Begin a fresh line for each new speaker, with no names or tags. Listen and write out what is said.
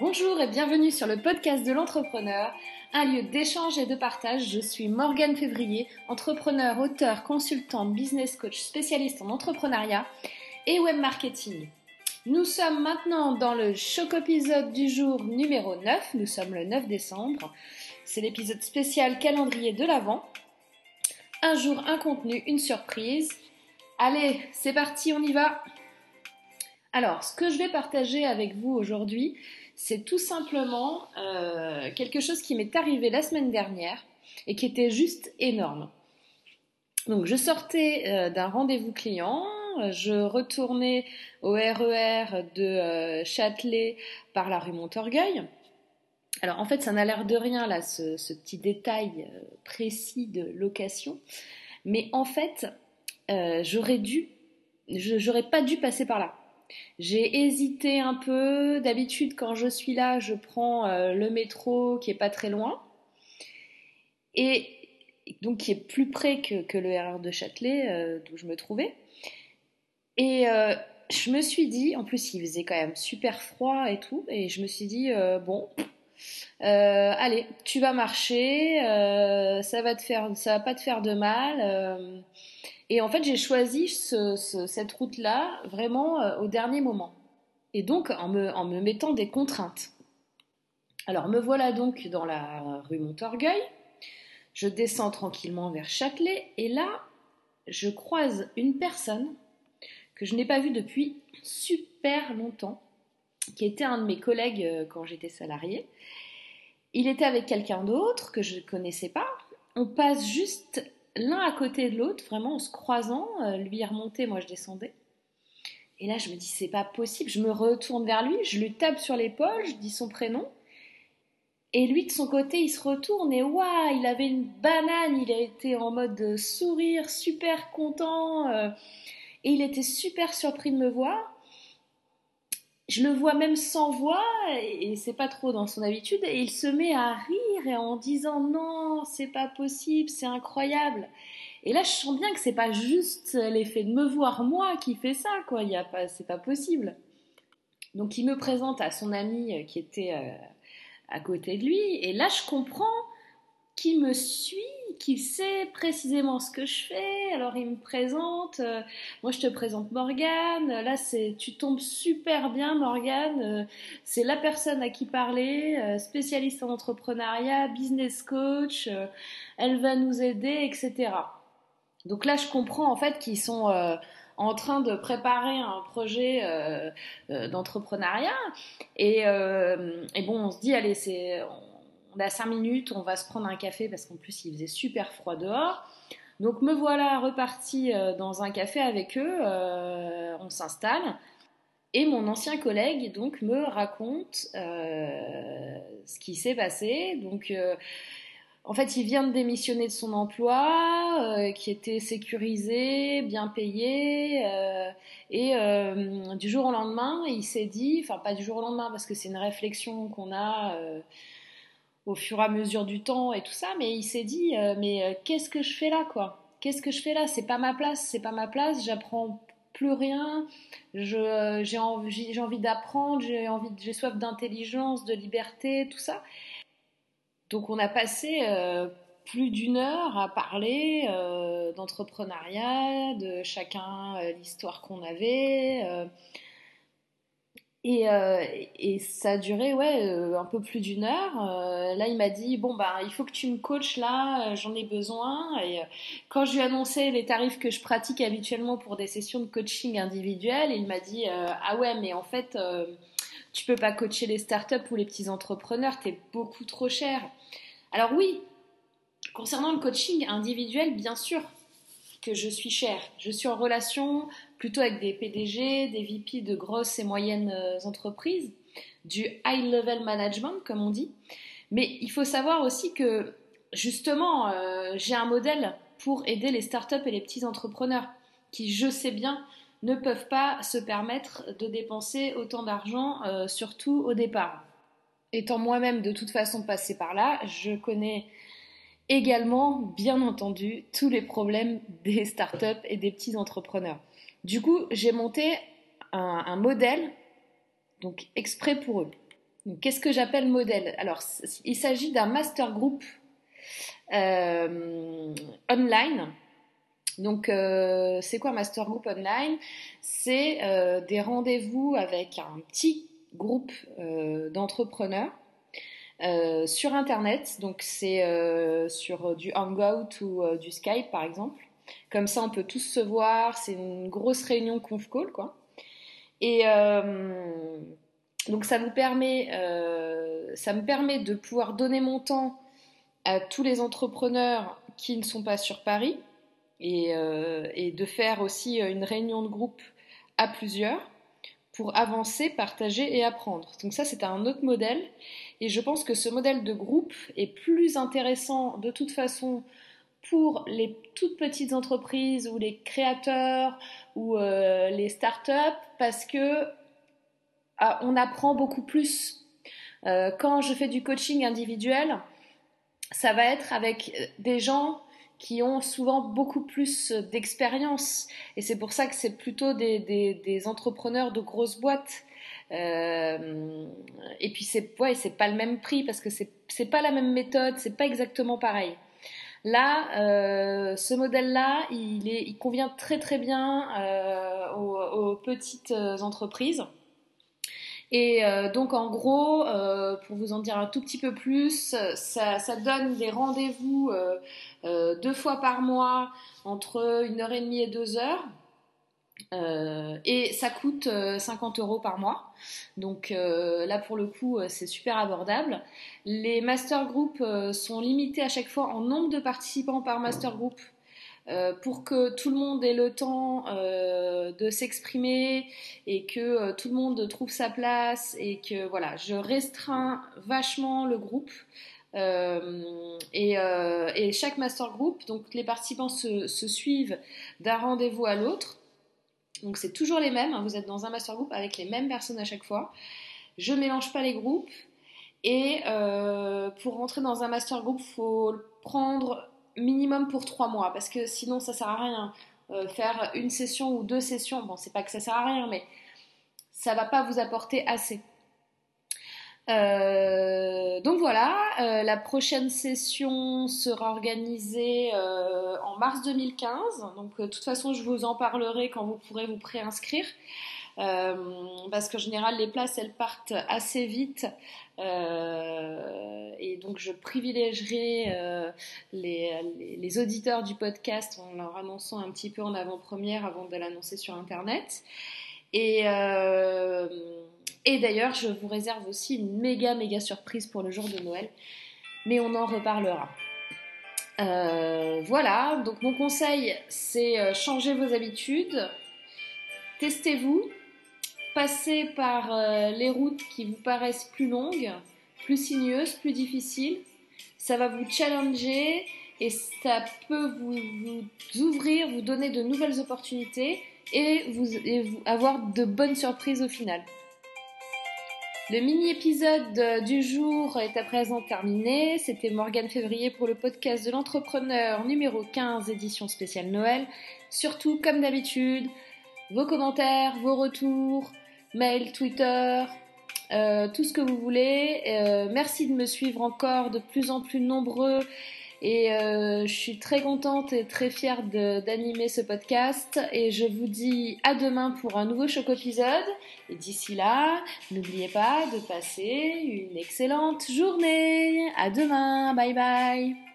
Bonjour et bienvenue sur le podcast de l'entrepreneur, un lieu d'échange et de partage. Je suis Morgane Février, entrepreneur, auteur, consultante, business coach spécialiste en entrepreneuriat et web marketing. Nous sommes maintenant dans le choc épisode du jour numéro 9. Nous sommes le 9 décembre. C'est l'épisode spécial calendrier de l'Avent. Un jour, un contenu, une surprise. Allez, c'est parti, on y va. Alors, ce que je vais partager avec vous aujourd'hui, c'est tout simplement euh, quelque chose qui m'est arrivé la semaine dernière et qui était juste énorme. Donc je sortais euh, d'un rendez-vous client, je retournais au RER e de euh, Châtelet par la rue Montorgueil. Alors en fait ça n'a l'air de rien là, ce, ce petit détail précis de location, mais en fait j'aurais dû, j'aurais pas dû passer par là. J'ai hésité un peu. D'habitude, quand je suis là, je prends euh, le métro qui est pas très loin. Et donc qui est plus près que, le RR de Châtelet, euh, d'où je me trouvais. Et euh, je me suis dit, en plus il faisait quand même super froid et tout, et je me suis dit, bon, allez, tu vas marcher, ça va te faire, ça va pas te faire de mal. Et en fait, j'ai choisi cette route-là vraiment euh, au dernier moment. Et donc en me, mettant des contraintes. Alors me voilà donc dans la rue Montorgueil. Je descends tranquillement vers Châtelet et là, je croise une personne que je n'ai pas vue depuis super longtemps, qui était un de mes collègues euh, quand j'étais salariée. Il était avec quelqu'un d'autre que je ne connaissais pas. On passe juste l'un à côté de l'autre, vraiment en se croisant. Euh, lui il remontait, moi je descendais. Et là, je me dis, c'est pas possible. Je me retourne vers lui, je lui tape sur l'épaule, je dis son prénom. Et lui, de son côté, il se retourne et waouh, il avait une banane, il était en mode sourire, super content. Euh, et il était super surpris de me voir je le vois même sans voix, et c'est pas trop dans son habitude, et il se met à rire et en disant non, c'est pas possible, c'est incroyable. Et là, je sens bien que c'est pas juste l'effet de me voir moi qui fait ça, quoi. Il y a pas, c'est pas possible. Donc, il me présente à son ami qui était euh, à côté de lui, et là, je comprends qu'il me suit qui sait précisément ce que je fais. Alors il me présente, euh, moi je te présente Morgane. Là c'est, tu tombes super bien Morgane. Euh, c'est la personne à qui parler, euh, spécialiste en entrepreneuriat, business coach. elle va nous aider, etc. Donc là je comprends en fait qu'ils sont en train de préparer un projet d'entrepreneuriat et, et, bon on se dit allez c'est on a cinq minutes, on va se prendre un café parce qu'en plus il faisait super froid dehors. Donc me voilà reparti euh, dans un café avec eux, euh, on s'installe. Et mon ancien collègue donc me raconte euh, ce qui s'est passé. Donc en fait, il vient de démissionner de son emploi, qui était sécurisé, bien payé, et du jour au lendemain, il s'est dit, enfin pas du jour au lendemain parce que c'est une réflexion qu'on a au fur et à mesure du temps et tout ça, mais il s'est dit, euh, mais euh, qu'est-ce que je fais là, quoi? Qu'est-ce que je fais là? C'est pas ma place, c'est pas ma place, j'apprends plus rien, euh, j'ai envie, envie d'apprendre, j'ai envie, j'ai soif d'intelligence, de liberté, tout ça. Donc on a passé plus d'une heure à parler d'entrepreneuriat, de chacun l'histoire qu'on avait et, euh, et, ça a duré ouais euh, un peu plus d'une heure. Euh, là, il m'a dit bon bah il faut que tu me coaches là, j'en ai besoin. Et quand je lui ai annoncé les tarifs que je pratique habituellement pour des sessions de coaching individuel, il m'a dit ah ouais mais en fait tu peux pas coacher les startups ou les petits entrepreneurs, t'es beaucoup trop cher. Alors oui, concernant le coaching individuel, bien sûr, que je suis chère. Je suis en relation plutôt avec des PDG, des VP de grosses et moyennes euh, entreprises, du high level management comme on dit. Mais il faut savoir aussi que justement, euh, j'ai un modèle pour aider les startups et les petits entrepreneurs qui, je sais bien, ne peuvent pas se permettre de dépenser autant d'argent, euh, surtout au départ. Étant moi-même de toute façon passé par là, je connais également, bien entendu, tous les problèmes des startups et des petits entrepreneurs. Du coup, j'ai monté un, modèle, donc exprès pour eux. Qu'est-ce que j'appelle modèle? Alors, il s'agit d'un master group euh, online. Donc, euh, c'est quoi master group online? C'est euh, des rendez-vous avec un petit groupe d'entrepreneurs sur Internet. Donc, c'est sur du Hangout ou du Skype, par exemple. Comme ça, on peut tous se voir. C'est une grosse réunion conf call, quoi. Et donc ça, euh, me permet de pouvoir donner mon temps à tous les entrepreneurs qui ne sont pas sur Paris et, euh, de faire aussi une réunion de groupe à plusieurs pour avancer, partager et apprendre. Donc ça, c'est un autre modèle. Et je pense que ce modèle de groupe est plus intéressant de toute façon pour les toutes petites entreprises ou les créateurs ou euh, les startups parce que ah, on apprend beaucoup plus. Euh, quand je fais du coaching individuel, ça va être avec des gens qui ont souvent beaucoup plus d'expérience. Et c'est pour ça que c'est plutôt des, entrepreneurs de grosses boîtes. Euh, et puis c'est ouais, c'est pas le même prix parce que c'est pas la même méthode, c'est pas exactement pareil. Là, ce modèle-là, il, il convient très très bien aux, petites entreprises. Et euh, donc en gros, euh, pour vous en dire un tout petit peu plus, ça, donne des rendez-vous euh, deux fois par mois entre une heure et demie et deux heures. et ça coûte 50 euros par mois. Donc là, pour le coup, c'est super abordable. Les master groups sont limités à chaque fois en nombre de participants par master group. Euh, pour que tout le monde ait le temps euh, de s'exprimer et que euh, tout le monde trouve sa place et que voilà, je restreins vachement le groupe. Et, chaque master group, donc les participants se, suivent d'un rendez-vous à l'autre. Donc c'est toujours les mêmes, hein. vous êtes dans un master group avec les mêmes personnes à chaque fois. Je mélange pas les groupes. Et pour rentrer dans un master group, faut prendre minimum pour trois mois, parce que sinon ça sert à rien. Euh, faire une session ou deux sessions, bon, c'est pas que ça sert à rien, mais ça va pas vous apporter assez. Euh, donc voilà, euh, la prochaine session sera organisée en mars 2015. Donc de toute façon, je vous en parlerai quand vous pourrez vous préinscrire. Parce qu'en général, les places, elles partent assez vite. Euh, et donc je privilégierai euh, les, auditeurs du podcast en leur annonçant un petit peu en avant-première avant de l'annoncer sur Internet. Et, euh, et d'ailleurs, je vous réserve aussi une méga méga surprise pour le jour de Noël, mais on en reparlera. voilà, donc mon conseil, c'est changer vos habitudes, testez-vous, passer par euh, les routes qui vous paraissent plus longues, plus sinueuses, plus difficiles. Ça va vous challenger et ça peut vous, ouvrir, vous donner de nouvelles opportunités et vous, avoir de bonnes surprises au final. Le mini-épisode du jour est à présent terminé. C'était Morgane Février pour le podcast de l'entrepreneur numéro 15, édition spéciale Noël. Surtout, comme d'habitude, vos commentaires, vos retours, mail, Twitter, euh, tout ce que vous voulez. Euh, merci de me suivre encore de plus en plus nombreux. Et euh, je suis très contente et très fière d'animer ce podcast. Et je vous dis à demain pour un nouveau choc épisode. Et d'ici là, n'oubliez pas de passer une excellente journée. À demain. Bye bye.